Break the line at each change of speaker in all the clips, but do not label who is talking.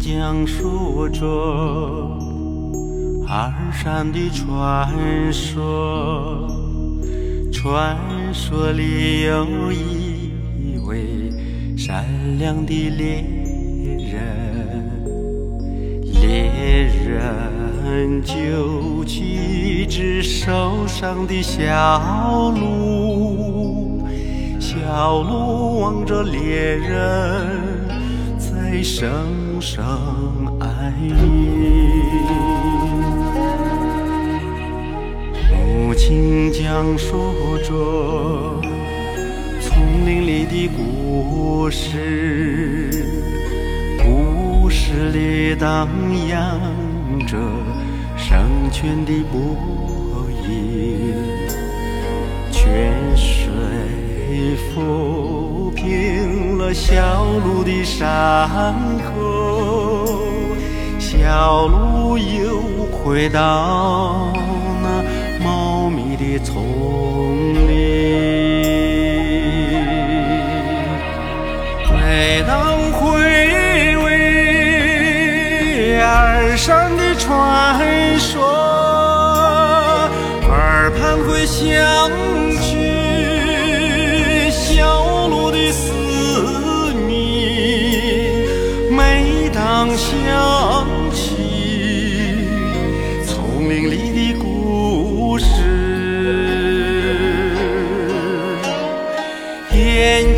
讲述着二山的传说，传说里有一位善良的猎人，猎人救起一只受伤的小鹿，小鹿望着猎人。在声声哀鸣。母亲讲述着丛林里的故事，故事里荡漾着圣泉的波音，泉水抚平了小路的山口，小路又回到那茂密的丛林。每当回味二山的传说，耳畔会响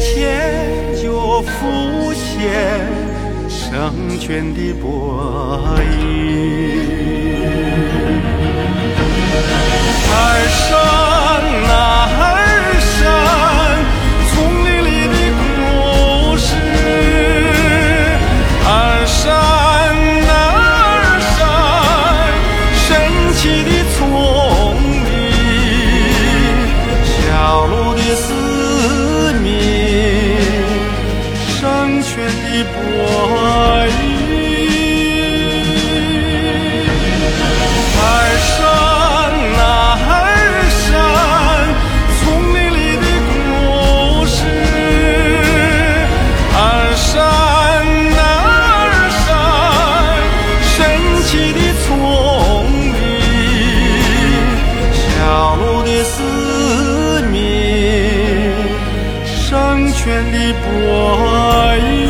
前就浮现圣泉的波音。二山啊二山，丛林里的故事。二山啊二山，神奇的的波音，尔山，尔山，丛林里的故事，尔山，尔山，神奇的丛林，小鹿的思鸣，圣泉的波音。